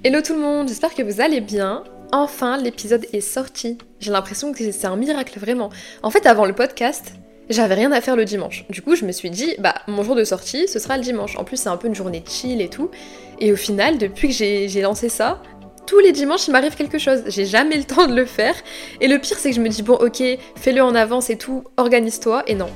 Hello tout le monde, j'espère que vous allez bien. Enfin, l'épisode est sorti. J'ai l'impression que c'est un miracle vraiment. En fait, avant le podcast, j'avais rien à faire le dimanche. Du coup, je me suis dit, bah, mon jour de sortie, ce sera le dimanche. En plus, c'est un peu une journée chill et tout. Et au final, depuis que j'ai lancé ça, tous les dimanches, il m'arrive quelque chose. J'ai jamais le temps de le faire. Et le pire, c'est que je me dis, bon, ok, fais-le en avance et tout, organise-toi. Et non.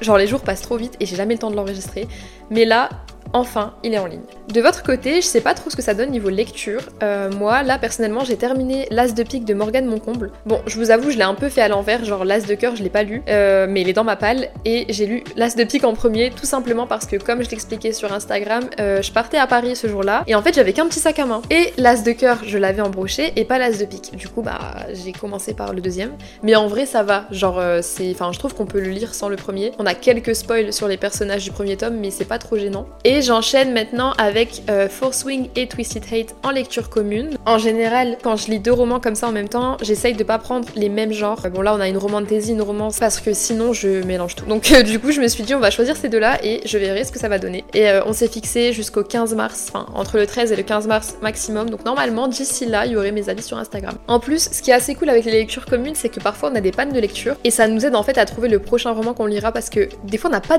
Genre, les jours passent trop vite et j'ai jamais le temps de l'enregistrer. Mais là, enfin, il est en ligne. De votre côté, je sais pas trop ce que ça donne niveau lecture. Euh, moi, là, personnellement, j'ai terminé L'As de pique de Morgane Moncomble. Bon, je vous avoue, je l'ai un peu fait à l'envers, genre L'As de cœur, je l'ai pas lu, euh, mais il est dans ma palle, et j'ai lu L'As de pique en premier, tout simplement parce que, comme je l'expliquais sur Instagram, euh, je partais à Paris ce jour-là, et en fait, j'avais qu'un petit sac à main. Et L'As de cœur, je l'avais embroché, et pas L'As de pique. Du coup, bah, j'ai commencé par le deuxième. Mais en vrai, ça va. Genre, c'est. Enfin, je trouve qu'on peut le lire sans le premier. On a quelques spoils sur les personnages du premier tome, mais c'est pas trop gênant. Et j'enchaîne maintenant avec euh, Force Wing et Twisted Hate en lecture commune. En général, quand je lis deux romans comme ça en même temps, j'essaye de pas prendre les mêmes genres. Bon là, on a une romantésie, une romance, parce que sinon je mélange tout. Donc euh, du coup, je me suis dit, on va choisir ces deux-là et je verrai ce que ça va donner. Et euh, on s'est fixé jusqu'au 15 mars, enfin entre le 13 et le 15 mars maximum. Donc normalement, d'ici là, il y aurait mes avis sur Instagram. En plus, ce qui est assez cool avec les lectures communes, c'est que parfois on a des pannes de lecture et ça nous aide en fait à trouver le prochain roman qu'on lira parce que des fois on n'a pas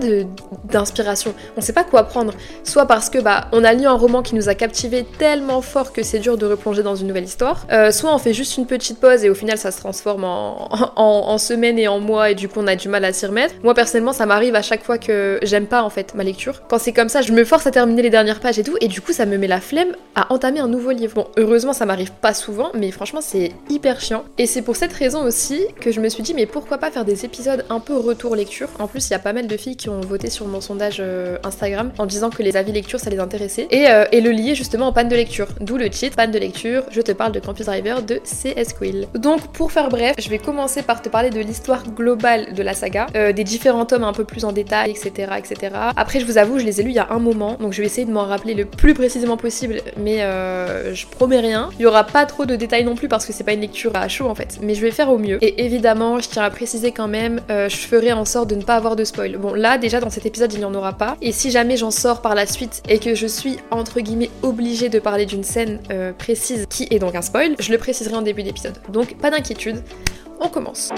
d'inspiration, on sait pas quoi prendre. Soit parce que bah on a lu un roman qui nous a captivé tellement fort que c'est dur de replonger dans une nouvelle histoire, euh, soit on fait juste une petite pause et au final ça se transforme en, en, semaines et en mois et du coup on a du mal à s'y remettre. Moi personnellement ça m'arrive à chaque fois que j'aime pas en fait ma lecture. Quand c'est comme ça je me force à terminer les dernières pages et tout et du coup ça me met la flemme à entamer un nouveau livre. Bon heureusement ça m'arrive pas souvent mais franchement c'est hyper chiant. Et c'est pour cette raison aussi que je me suis dit mais pourquoi pas faire des épisodes un peu retour lecture? En plus il y a pas mal de filles qui ont voté sur mon sondage euh, en disant que les avis lecture ça les intéressé euh, et, le lier justement en panne de lecture. D'où le titre, panne de lecture, je te parle de Campus Driver de CS Quill. Donc pour faire bref, je vais commencer par te parler de l'histoire globale de la saga, euh, des différents tomes un peu plus en détail, etc., etc. Après, je vous avoue, je les ai lus il y a un moment, donc je vais essayer de m'en rappeler le plus précisément possible, mais euh, je promets rien. Il y aura pas trop de détails non plus parce que c'est pas une lecture à chaud en fait, mais je vais faire au mieux. Et évidemment, je tiens à préciser quand même, je ferai en sorte de ne pas avoir de spoil. Bon, là déjà dans cet épisode, il n'y en aura pas, et si jamais j'en sors par la suite et que je suis entre guillemets obligé de parler d'une scène euh, précise qui est donc un spoil, je le préciserai en début d'épisode. Donc pas d'inquiétude, on commence.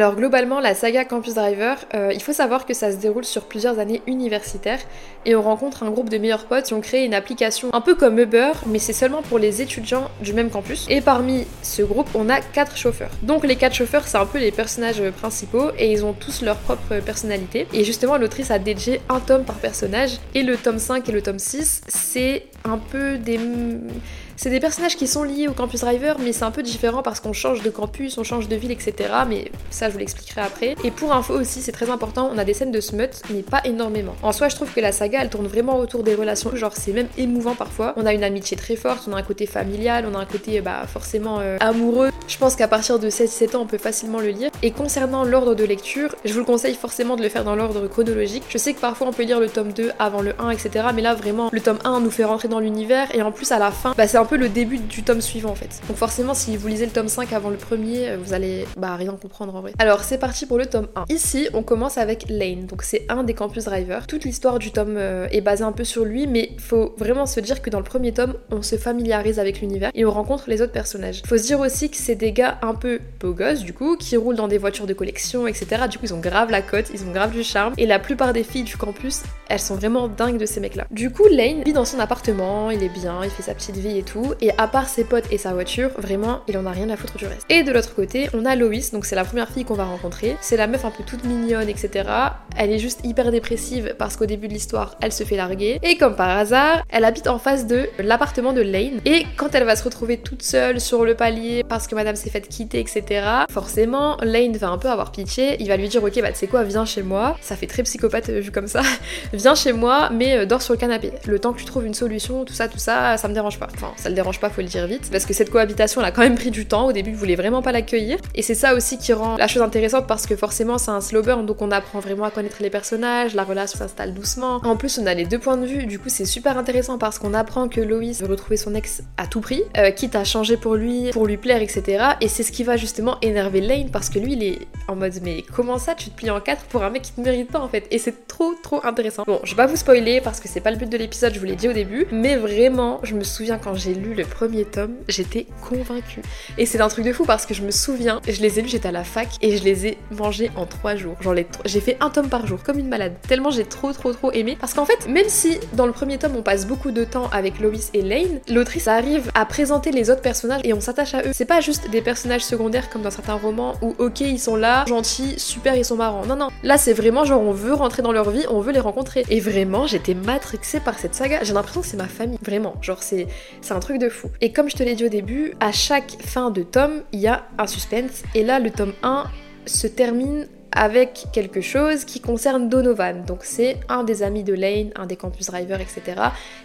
Alors globalement, la saga Campus Driver, euh, il faut savoir que ça se déroule sur plusieurs années universitaires et on rencontre un groupe de meilleurs potes qui ont créé une application un peu comme Uber, mais c'est seulement pour les étudiants du même campus. Et parmi ce groupe, on a quatre chauffeurs. Donc les quatre chauffeurs, c'est un peu les personnages principaux et ils ont tous leur propre personnalité. Et justement, l'autrice a dédié un tome par personnage et le tome 5 et le tome 6, c'est un peu des c'est des personnages qui sont liés au campus driver, mais c'est un peu différent parce qu'on change de campus, on change de ville, etc. Mais ça, je vous l'expliquerai après. Et pour info aussi, c'est très important, on a des scènes de smut, mais pas énormément. En soi, je trouve que la saga, elle tourne vraiment autour des relations. Genre, c'est même émouvant parfois. On a une amitié très forte, on a un côté familial, on a un côté, bah, forcément euh, amoureux. Je pense qu'à partir de 16-17 ans, on peut facilement le lire. Et concernant l'ordre de lecture, je vous le conseille forcément de le faire dans l'ordre chronologique. Je sais que parfois on peut lire le tome 2 avant le 1, etc. Mais là, vraiment, le tome 1 nous fait rentrer dans l'univers. Et en plus, à la fin, bah, c'est un le début du tome suivant en fait. Donc forcément si vous lisez le tome 5 avant le premier, euh, vous allez bah rien comprendre en vrai. Alors c'est parti pour le tome 1. Ici on commence avec Lane, donc c'est un des campus drivers. Toute l'histoire du tome euh, est basée un peu sur lui, mais faut vraiment se dire que dans le premier tome, on se familiarise avec l'univers et on rencontre les autres personnages. Faut se dire aussi que c'est des gars un peu beaux gosses du coup, qui roulent dans des voitures de collection, etc. Du coup ils ont grave la cote, ils ont grave du charme et la plupart des filles du campus, elles sont vraiment dingues de ces mecs là. Du coup Lane vit dans son appartement, il est bien, il fait sa petite vie et tout, et à part ses potes et sa voiture, vraiment, il en a rien à foutre du reste. Et de l'autre côté, on a Loïs, donc c'est la première fille qu'on va rencontrer. C'est la meuf un peu toute mignonne, etc. Elle est juste hyper dépressive parce qu'au début de l'histoire, elle se fait larguer. Et comme par hasard, elle habite en face de l'appartement de Lane. Et quand elle va se retrouver toute seule sur le palier parce que madame s'est faite quitter, etc., forcément, Lane va un peu avoir pitié. Il va lui dire, ok, bah tu sais quoi, viens chez moi. Ça fait très psychopathe euh, vu comme ça. viens chez moi, mais euh, dors sur le canapé. Le temps que tu trouves une solution, tout ça, tout ça, ça me dérange pas. Enfin, ça le dérange pas, faut le dire vite. Parce que cette cohabitation, elle a quand même pris du temps. Au début, il voulait vraiment pas l'accueillir. Et c'est ça aussi qui rend la chose intéressante parce que forcément c'est un slow burn, donc on apprend vraiment à connaître les personnages, la relation s'installe doucement. En plus, on a les deux points de vue, du coup c'est super intéressant parce qu'on apprend que Loïs veut retrouver son ex à tout prix, euh, quitte à changer pour lui, pour lui plaire, etc. Et c'est ce qui va justement énerver Lane parce que lui il est en mode mais comment ça tu te plies en quatre pour un mec qui te mérite pas en fait Et c'est trop trop intéressant. Bon, je vais pas vous spoiler parce que c'est pas le but de l'épisode, je vous l'ai dit au début, mais vraiment, je me souviens quand j'ai lu le premier tome, j'étais convaincue. Et c'est un truc de fou parce que je me souviens, je les ai lus, j'étais à la fac et je les ai mangés en trois jours. Genre j'ai fait un tome par jour, comme une malade. Tellement j'ai trop trop trop aimé. Parce qu'en fait, même si dans le premier tome on passe beaucoup de temps avec Lois et Lane, l'autrice arrive à présenter les autres personnages et on s'attache à eux. C'est pas juste des personnages secondaires comme dans certains romans où ok ils sont là, gentils, super ils sont marrants. Non non, là c'est vraiment genre on veut rentrer dans leur vie, on veut les rencontrer. Et vraiment j'étais matrixée par cette saga. J'ai l'impression que c'est ma famille, vraiment. Genre c'est un truc de fou. Et comme je te l'ai dit au début, à chaque fin de tome, il y a un suspense. Et là le tome 1 se termine avec quelque chose qui concerne Donovan. Donc c'est un des amis de Lane, un des campus drivers, etc.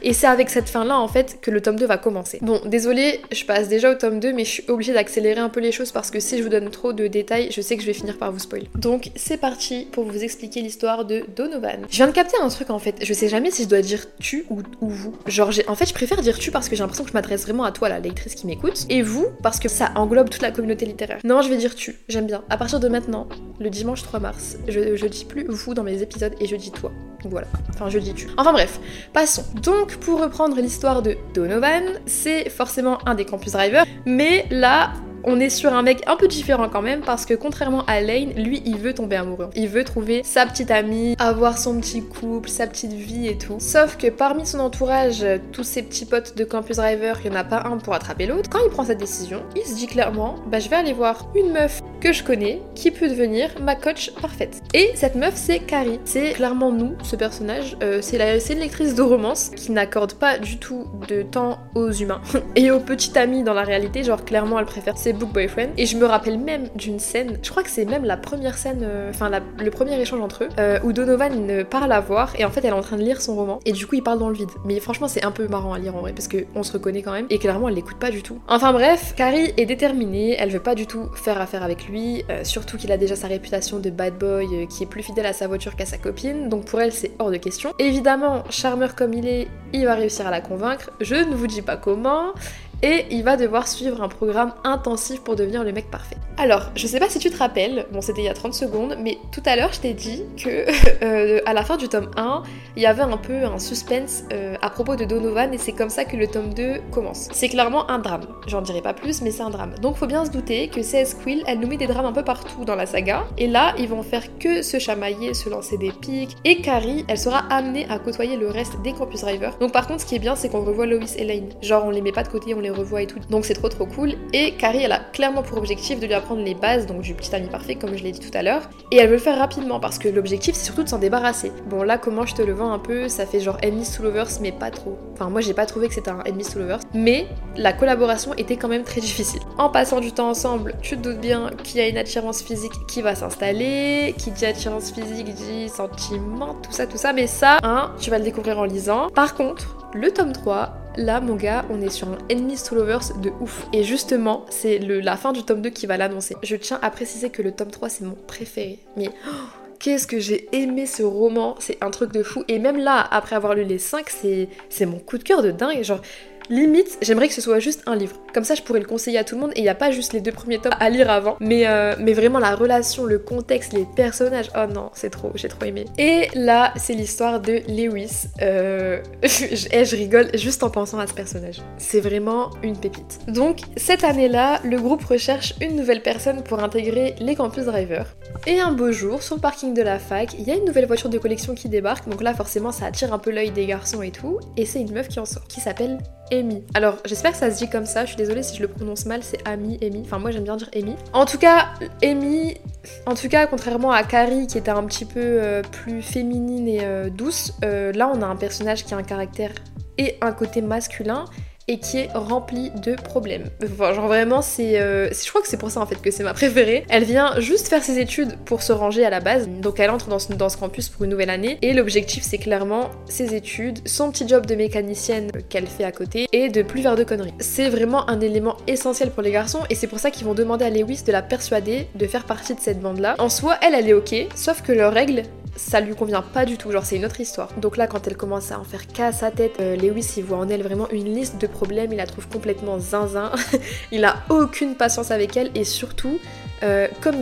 Et c'est avec cette fin-là en fait que le tome 2 va commencer. Bon, désolé, je passe déjà au tome 2, mais je suis obligée d'accélérer un peu les choses parce que si je vous donne trop de détails, je sais que je vais finir par vous spoiler. Donc c'est parti pour vous expliquer l'histoire de Donovan. Je viens de capter un truc en fait, je sais jamais si je dois dire tu ou, vous. Genre en fait je préfère dire tu parce que j'ai l'impression que je m'adresse vraiment à toi la lectrice qui m'écoute, et vous parce que ça englobe toute la communauté littéraire. Non, je vais dire tu, j'aime bien. À partir de maintenant, le dimanche 3 mars. Je, dis plus vous dans mes épisodes et je dis toi. Voilà. Enfin, je dis tu. Enfin bref, passons. Donc, pour reprendre l'histoire de Donovan, c'est forcément un des campus drivers, mais là, on est sur un mec un peu différent quand même parce que contrairement à Lane, lui il veut tomber amoureux. Il veut trouver sa petite amie, avoir son petit couple, sa petite vie et tout. Sauf que parmi son entourage, tous ses petits potes de Campus Driver, il n'y en a pas un pour attraper l'autre. Quand il prend cette décision, il se dit clairement, bah je vais aller voir une meuf que je connais qui peut devenir ma coach parfaite. Et cette meuf c'est Carrie. C'est clairement nous, ce personnage. Euh, c'est une lectrice de romance qui n'accorde pas du tout de temps aux humains et aux petites amies dans la réalité. Genre clairement elle préfère ses book boyfriend. Et je me rappelle même d'une scène, je crois que c'est même la première scène, euh, enfin le premier échange entre eux, euh, où Donovan parle à voir et en fait elle est en train de lire son roman et du coup il parle dans le vide. Mais franchement c'est un peu marrant à lire en vrai parce qu'on se reconnaît quand même et clairement elle l'écoute pas du tout. Enfin bref, Carrie est déterminée, elle veut pas du tout faire affaire avec lui, euh, surtout qu'il a déjà sa réputation de bad boy qui est plus fidèle à sa voiture qu'à sa copine, donc pour elle c'est hors de question. Évidemment, charmeur comme il est, il va réussir à la convaincre, je ne vous dis pas comment, et il va devoir suivre un programme intensif pour devenir le mec parfait. Alors, je sais pas si tu te rappelles, bon c'était il y a 30 secondes, mais tout à l'heure je t'ai dit que euh, à la fin du tome 1, il y avait un peu un suspense euh, à propos de Donovan et c'est comme ça que le tome 2 commence. C'est clairement un drame, j'en dirai pas plus, mais c'est un drame. Donc faut bien se douter que CS Quill, elle nous met des drames un peu partout dans la saga, et là ils vont faire que se chamailler, se lancer des pics, et Carrie, elle sera amenée à côtoyer le reste des Campus Drivers. Donc par contre, ce qui est bien, c'est qu'on revoit Lois et Lane. Genre on les met pas de côté, on les revoit et tout. Donc c'est trop trop cool. Et Carrie, elle a clairement pour objectif de lui apprendre les bases, donc du petit ami parfait, comme je l'ai dit tout à l'heure. Et elle veut le faire rapidement parce que l'objectif, c'est surtout de s'en débarrasser. Bon, là, comment je te le vends un peu, ça fait genre Enemies to Lovers, mais pas trop. Enfin, moi, j'ai pas trouvé que c'était un Enemies to Lovers, mais la collaboration était quand même très difficile. En passant du temps ensemble, tu te doutes bien qu'il y a une attirance physique qui va s'installer. Qui dit attirance physique dit sentiment, tout ça, tout ça. Mais ça, hein, tu vas le découvrir en lisant. Par contre, le tome 3, là mon gars, on est sur un Enemies to Lovers de ouf. Et justement, c'est la fin du tome 2 qui va l'annoncer. Je tiens à préciser que le tome 3 c'est mon préféré. Mais oh, qu'est-ce que j'ai aimé ce roman, c'est un truc de fou. Et même là, après avoir lu les 5, c'est mon coup de cœur de dingue. Genre, Limite, j'aimerais que ce soit juste un livre. Comme ça, je pourrais le conseiller à tout le monde et il n'y a pas juste les deux premiers tomes à lire avant. Mais, euh, mais vraiment, la relation, le contexte, les personnages. Oh non, c'est trop, j'ai trop aimé. Et là, c'est l'histoire de Lewis. Euh... je, eh, je rigole juste en pensant à ce personnage. C'est vraiment une pépite. Donc, cette année-là, le groupe recherche une nouvelle personne pour intégrer les campus drivers. Et un beau jour, sur le parking de la fac, il y a une nouvelle voiture de collection qui débarque. Donc là, forcément, ça attire un peu l'œil des garçons et tout. Et c'est une meuf qui en sort, qui s'appelle Alors, j'espère que ça se dit comme ça, je suis désolée si je le prononce mal, c'est Amy, Amy. Enfin, moi j'aime bien dire Amy. En tout cas, Amy, en tout cas, contrairement à Carrie qui était un petit peu euh, plus féminine et euh, douce, euh, là on a un personnage qui a un caractère et un côté masculin. Et qui est remplie de problèmes. Genre vraiment, c'est, euh, je crois que c'est pour ça en fait que c'est ma préférée. Elle vient juste faire ses études pour se ranger à la base, donc elle entre dans ce, campus pour une nouvelle année, et l'objectif c'est clairement ses études, son petit job de mécanicienne qu'elle fait à côté, et de plus faire de conneries. C'est vraiment un élément essentiel pour les garçons, et c'est pour ça qu'ils vont demander à Lewis de la persuader de faire partie de cette bande-là. En soi, elle, elle est ok, sauf que leurs règles ça lui convient pas du tout, genre c'est une autre histoire. Donc là, quand elle commence à en faire qu'à sa tête, euh, Lewis il voit en elle vraiment une liste de il la trouve complètement zinzin, il a aucune patience avec elle et surtout, euh, comme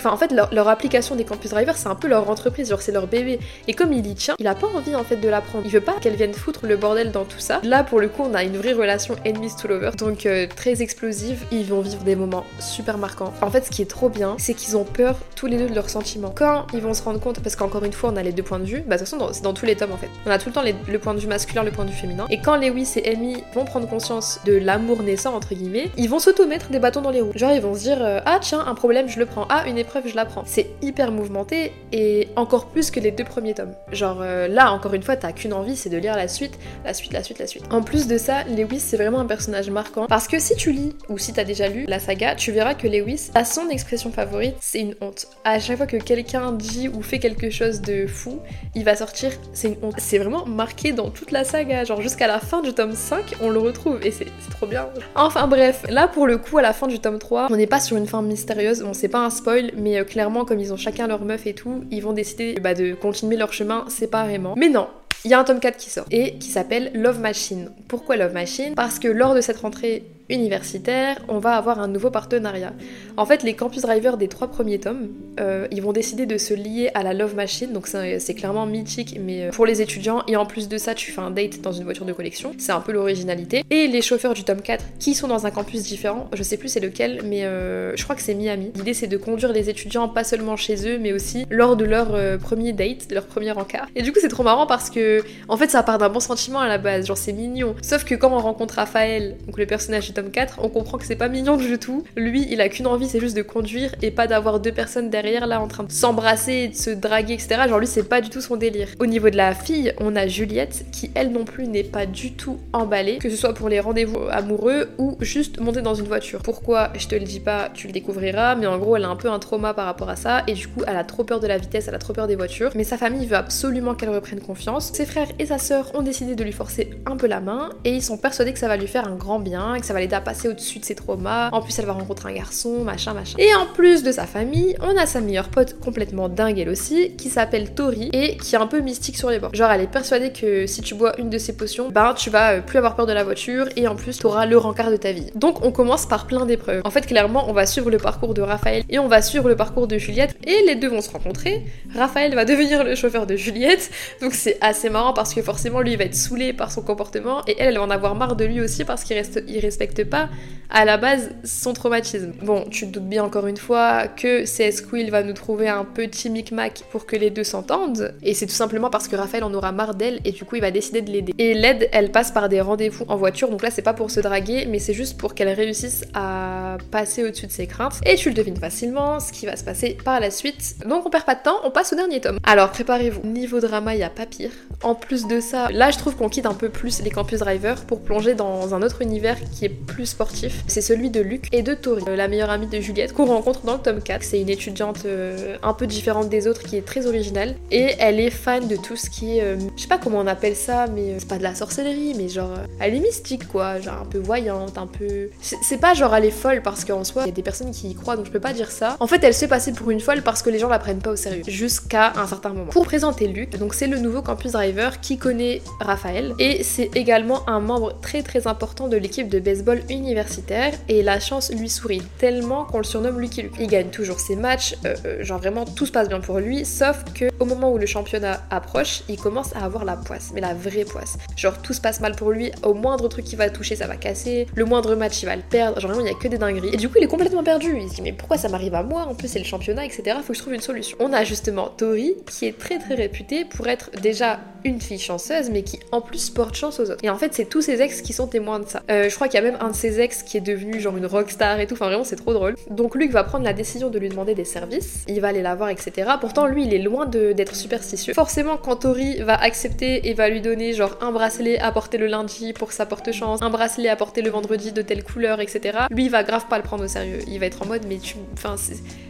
Enfin, en fait, leur, application des campus drivers, c'est un peu leur entreprise, genre c'est leur bébé. Et comme il y tient, il a pas envie en fait de l'apprendre. Il veut pas qu'elle vienne foutre le bordel dans tout ça. Là, pour le coup, on a une vraie relation enemies to lovers, donc euh, très explosive. Ils vont vivre des moments super marquants. En fait, ce qui est trop bien, c'est qu'ils ont peur tous les deux de leurs sentiments. Quand ils vont se rendre compte, parce qu'encore une fois, on a les deux points de vue. Bah, de toute façon, c'est dans tous les tomes en fait. On a tout le temps le point de vue masculin, le point de vue féminin. Et quand Lewis et Amy vont prendre conscience de l'amour naissant entre guillemets, ils vont s'auto-mettre des bâtons dans les roues. Genre, ils vont se dire euh, ah tiens, un problème, je le prends. Ah, une épreuve, je la prends. C'est hyper mouvementé et encore plus que les deux premiers tomes. Genre euh, là, encore une fois, t'as qu'une envie, c'est de lire la suite, la suite, la suite, la suite. En plus de ça, Lewis, c'est vraiment un personnage marquant parce que si tu lis ou si t'as déjà lu la saga, tu verras que Lewis a son expression favorite, c'est une honte. À chaque fois que quelqu'un dit ou fait quelque chose de fou, il va sortir, c'est une honte. C'est vraiment marqué dans toute la saga, genre jusqu'à la fin du tome 5, on le retrouve et c'est trop bien. Enfin bref, là pour le coup, à la fin du tome 3, on n'est pas sur une fin mystérieuse, bon c'est pas un spoil, mais euh, clairement comme ils ont chacun leur meuf et tout, ils vont décider bah, de continuer leur chemin séparément. Mais non, il y a un tome 4 qui sort et qui s'appelle Love Machine. Pourquoi Love Machine? Parce que lors de cette rentrée universitaire, on va avoir un nouveau partenariat. En fait, les campus drivers des trois premiers tomes, euh, ils vont décider de se lier à la Love Machine, donc c'est clairement mythique, mais euh, pour les étudiants, et en plus de ça, tu fais un date dans une voiture de collection, c'est un peu l'originalité. Et les chauffeurs du tome 4, qui sont dans un campus différent, je sais plus c'est lequel, mais euh, je crois que c'est Miami. L'idée c'est de conduire les étudiants pas seulement chez eux, mais aussi lors de leur premier date, leur premier encart. Et du coup, c'est trop marrant parce que, en fait, ça part d'un bon sentiment à la base, genre c'est mignon. Sauf que quand on rencontre Raphaël, donc le personnage du 4, on comprend que c'est pas mignon du tout. Lui, il a qu'une envie, c'est juste de conduire et pas d'avoir deux personnes derrière là en train de s'embrasser de se draguer, etc. Genre lui, c'est pas du tout son délire. Au niveau de la fille, on a Juliette qui, elle non plus, n'est pas du tout emballée, que ce soit pour les rendez-vous amoureux ou juste monter dans une voiture. Pourquoi Je te le dis pas, tu le découvriras, mais en gros, elle a un peu un trauma par rapport à ça et du coup, elle a trop peur de la vitesse, elle a trop peur des voitures. Mais sa famille veut absolument qu'elle reprenne confiance. Ses frères et sa sœur ont décidé de lui forcer un peu la main et ils sont persuadés que ça va lui faire un grand bien, que ça va l'aider à passer au-dessus de ses traumas. En plus, elle va rencontrer un garçon, machin, machin. Et en plus de sa famille, on a sa meilleure pote complètement dingue elle aussi, qui s'appelle Tori et qui est un peu mystique sur les bords. Genre, elle est persuadée que si tu bois une de ses potions, ben tu vas euh, plus avoir peur de la voiture et en plus, t'auras le rencard de ta vie. Donc, on commence par plein d'épreuves. En fait, clairement, on va suivre le parcours de Raphaël et on va suivre le parcours de Juliette et les deux vont se rencontrer. Raphaël va devenir le chauffeur de Juliette, donc c'est assez marrant parce que forcément, lui, il va être saoulé par son comportement et elle, elle va en avoir marre de lui aussi parce qu'il reste, il respecte pas à la base son traumatisme. Bon, tu te doutes bien encore une fois que CS Quill va nous trouver un petit micmac pour que les deux s'entendent, et c'est tout simplement parce que Raphaël en aura marre d'elle et du coup il va décider de l'aider. Et l'aide, elle passe par des rendez-vous en voiture, donc là c'est pas pour se draguer, mais c'est juste pour qu'elle réussisse à passer au-dessus de ses craintes. Et tu le devines facilement, ce qui va se passer par la suite. Donc on perd pas de temps, on passe au dernier tome. Alors préparez-vous, niveau drama, il y a pas pire. En plus de ça, là je trouve qu'on quitte un peu plus les campus drivers pour plonger dans un autre univers qui est plus sportif. C'est celui de Luc et de Tori, euh, la meilleure amie de Juliette, qu'on rencontre dans le tome 4. C'est une étudiante euh, un peu différente des autres qui est très originale et elle est fan de tout ce qui est, euh, je sais pas comment on appelle ça, mais c'est pas de la sorcellerie, mais genre elle est mystique quoi, genre un peu voyante, un peu. C'est pas genre elle est folle parce qu'en soi il y a des personnes qui y croient donc je peux pas dire ça. En fait elle se fait passer pour une folle parce que les gens la prennent pas au sérieux jusqu'à un certain moment. Pour présenter Luc, donc c'est le nouveau campus driver qui connaît Raphaël et c'est également un membre très très important de l'équipe de baseball universitaire et la chance lui sourit tellement qu'on le surnomme Lucky Luke. Il gagne toujours ses matchs, euh, euh, genre vraiment tout se passe bien pour lui, sauf que au moment où le championnat approche, il commence à avoir la poisse, mais la vraie poisse. Genre tout se passe mal pour lui, au moindre truc qu'il va toucher, ça va casser, le moindre match il va le perdre, genre vraiment il y a que des dingueries. Et du coup il est complètement perdu, il se dit mais pourquoi ça m'arrive à moi, en plus c'est le championnat, etc. Faut que je trouve une solution. On a justement Tori qui est très très réputée pour être déjà une fille chanceuse, mais qui en plus porte chance aux autres. Et en fait c'est tous ses ex qui sont témoins de ça. Euh, je crois qu'il y a même un de ses ex qui est devenu genre une rockstar et tout. Enfin, vraiment, c'est trop drôle. Donc, Luc va prendre la décision de lui demander des services. Il va aller la voir, etc. Pourtant, lui, il est loin d'être superstitieux. Forcément, quand Tori va accepter et va lui donner genre un bracelet à porter le lundi pour ça porte chance, un bracelet à porter le vendredi de telle couleur, etc. Lui, il va grave pas le prendre au sérieux. Il va être en mode, mais tu. Enfin,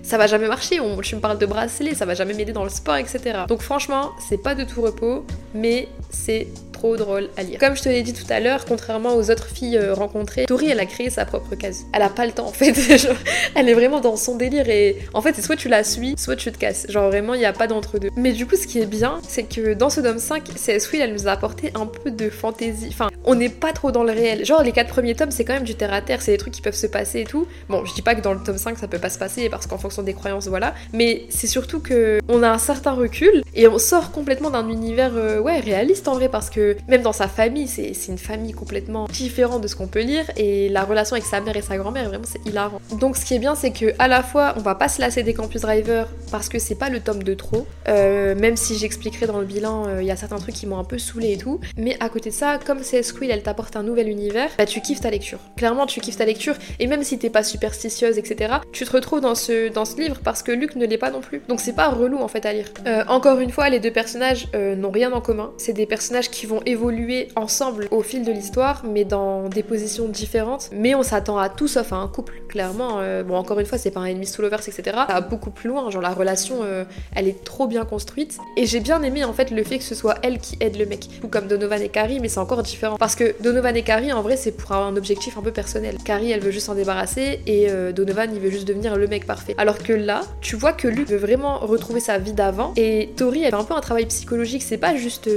ça va jamais marcher. On, tu me parles de bracelet, ça va jamais m'aider dans le sport, etc. Donc, franchement, c'est pas de tout repos, mais c'est drôle à lire. Comme je te l'ai dit tout à l'heure, contrairement aux autres filles euh, rencontrées, Tori elle a créé sa propre case. Elle a pas le temps en fait. elle est vraiment dans son délire et en fait c'est soit tu la suis, soit tu te casses. Genre vraiment il n'y a pas d'entre deux. Mais du coup ce qui est bien, c'est que dans ce tome 5, CS Will elle nous a apporté un peu de fantaisie. Enfin, on n'est pas trop dans le réel. Genre les quatre premiers tomes c'est quand même du terre à terre, c'est des trucs qui peuvent se passer et tout. Bon, je dis pas que dans le tome 5 ça peut pas se passer parce qu'en fonction des croyances voilà, mais c'est surtout que on a un certain recul et on sort complètement d'un univers euh, ouais réaliste en vrai parce que même dans sa famille c'est une famille complètement différente de ce qu'on peut lire et la relation avec sa mère et sa grand-mère, vraiment c'est hilarant. Donc ce qui est bien, c'est que à la fois on va pas se lasser des Campus Driver parce que c'est pas le tome de trop, euh, même si j'expliquerai dans le bilan, euh, il y a certains trucs qui m'ont un peu saoulé et tout, mais à côté de ça, comme c'est Squill, elle t'apporte un nouvel univers, bah tu kiffes ta lecture. Clairement, tu kiffes ta lecture et même si t'es pas superstitieuse, etc., tu te retrouves dans ce, dans ce livre parce que Luc ne l'est pas non plus. Donc c'est pas relou en fait à lire. Euh, encore une fois, les deux personnages n'ont rien en commun. C'est des personnages qui vont évoluer ensemble au fil de l'histoire, mais dans des positions différentes. Mais on s'attend à tout sauf à un couple, clairement. Euh, bon, encore une fois, c'est pas un ennemi sous lovers, etc. Ça va beaucoup plus loin. Genre, la relation, euh, elle est trop bien construite. Et j'ai bien aimé, en fait, le fait que ce soit elle qui aide le mec. Ou comme Donovan et Carrie, mais c'est encore différent. Parce que Donovan et Carrie, en vrai, c'est pour un objectif un peu personnel. Carrie, elle veut juste s'en débarrasser, et euh, Donovan, il veut juste devenir le mec parfait. Alors que là, tu vois que Luke veut vraiment retrouver sa vie d'avant, et Tori, elle fait un peu un travail psychologique. C'est pas juste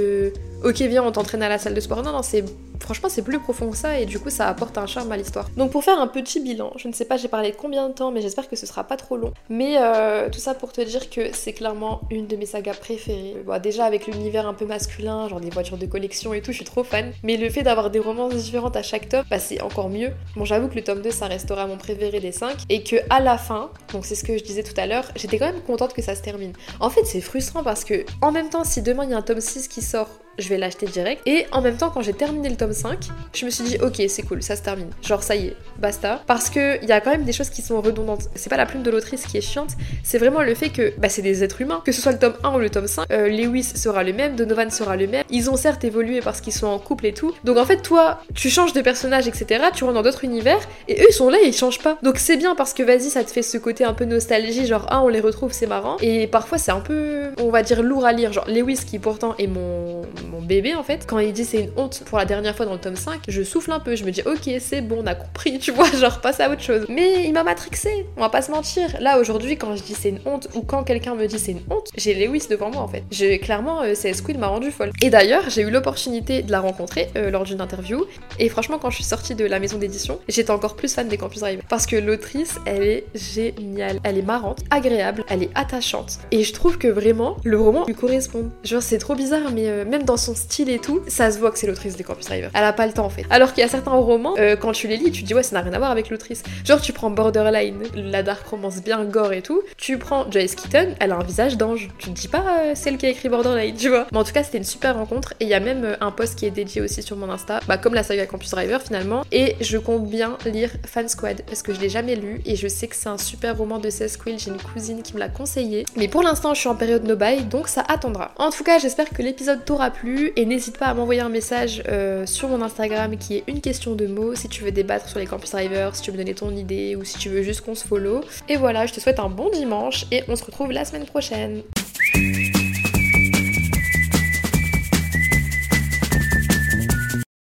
ok viens on t'entraîne à la salle de sport. Non, non, c'est franchement c'est plus profond que ça et du coup ça apporte un charme à l'histoire. Donc pour faire un petit bilan, je ne sais pas j'ai parlé de combien de temps mais j'espère que ce sera pas trop long. Mais euh, tout ça pour te dire que c'est clairement une de mes sagas préférées. Bon, déjà avec l'univers un peu masculin, genre des voitures de collection et tout, je suis trop fan. Mais le fait d'avoir des romances différentes à chaque tome, bah c'est encore mieux. Bon j'avoue que le tome 2 ça restera mon préféré des 5 et que à la fin, donc c'est ce que je disais tout à l'heure, j'étais quand même contente que ça se termine. En fait c'est frustrant parce que en même temps si demain il y a un tome 6 qui sort je vais l'acheter direct. Et en même temps, quand j'ai terminé le tome 5, je me suis dit, ok, c'est cool, ça se termine. Genre, ça y est, basta. Parce qu'il y a quand même des choses qui sont redondantes. C'est pas la plume de l'autrice qui est chiante, c'est vraiment le fait que bah, c'est des êtres humains. Que ce soit le tome 1 ou le tome 5, euh, Lewis sera le même, Donovan sera le même. Ils ont certes évolué parce qu'ils sont en couple et tout. Donc en fait, toi, tu changes de personnage, etc. Tu rentres dans d'autres univers et eux, ils sont là et ils changent pas. Donc c'est bien parce que vas-y, ça te fait ce côté un peu nostalgie, genre, ah, on les retrouve, c'est marrant. Et parfois, c'est un peu, on va dire, lourd à lire. Genre, Lewis qui pourtant est mon, mon bébé en fait quand il dit c'est une honte pour la dernière fois dans le tome 5, je souffle un peu, je me dis ok c'est bon, on a compris, tu vois, genre passe à autre chose. Mais il m'a matrixé, on va pas se mentir. Là aujourd'hui quand je dis c'est une honte ou quand quelqu'un me dit c'est une honte, j'ai Lewis devant moi en fait. Clairement euh, c'est Squid m'a rendu folle. Et d'ailleurs j'ai eu l'opportunité de la rencontrer euh, lors d'une interview et franchement quand je suis sortie de la maison d'édition, j'étais encore plus fan des Campus Drive parce que l'autrice elle est géniale, elle est marrante, agréable, elle est attachante et je trouve que vraiment le roman lui correspond. Genre c'est trop bizarre mais euh, même dans son style et tout ça se voit que c'est l'autrice des Campus Driver. Elle a pas le temps en fait. Alors qu'il y a certains romans, euh, quand tu les lis, tu te dis ouais, ça n'a rien à voir avec l'autrice. Genre, tu prends Borderline, la dark romance bien gore et tout. Tu prends Joyce Keaton, elle a un visage d'ange. Tu te dis pas euh, celle qui a écrit Borderline, tu vois. Mais en tout cas, c'était une super rencontre et il y a même euh, un post qui est dédié aussi sur mon Insta, bah, comme la saga Campus Driver finalement. Et je compte bien lire Fan Squad parce que je l'ai jamais lu et je sais que c'est un super roman de Seth Quill. J'ai une cousine qui me l'a conseillé. Mais pour l'instant, je suis en période no buy donc ça attendra. En tout cas, j'espère que l'épisode t'aura et n'hésite pas à m'envoyer un message euh, sur mon Instagram qui est une question de mots si tu veux débattre sur les campus drivers, si tu veux me donner ton idée ou si tu veux juste qu'on se follow. Et voilà, je te souhaite un bon dimanche et on se retrouve la semaine prochaine.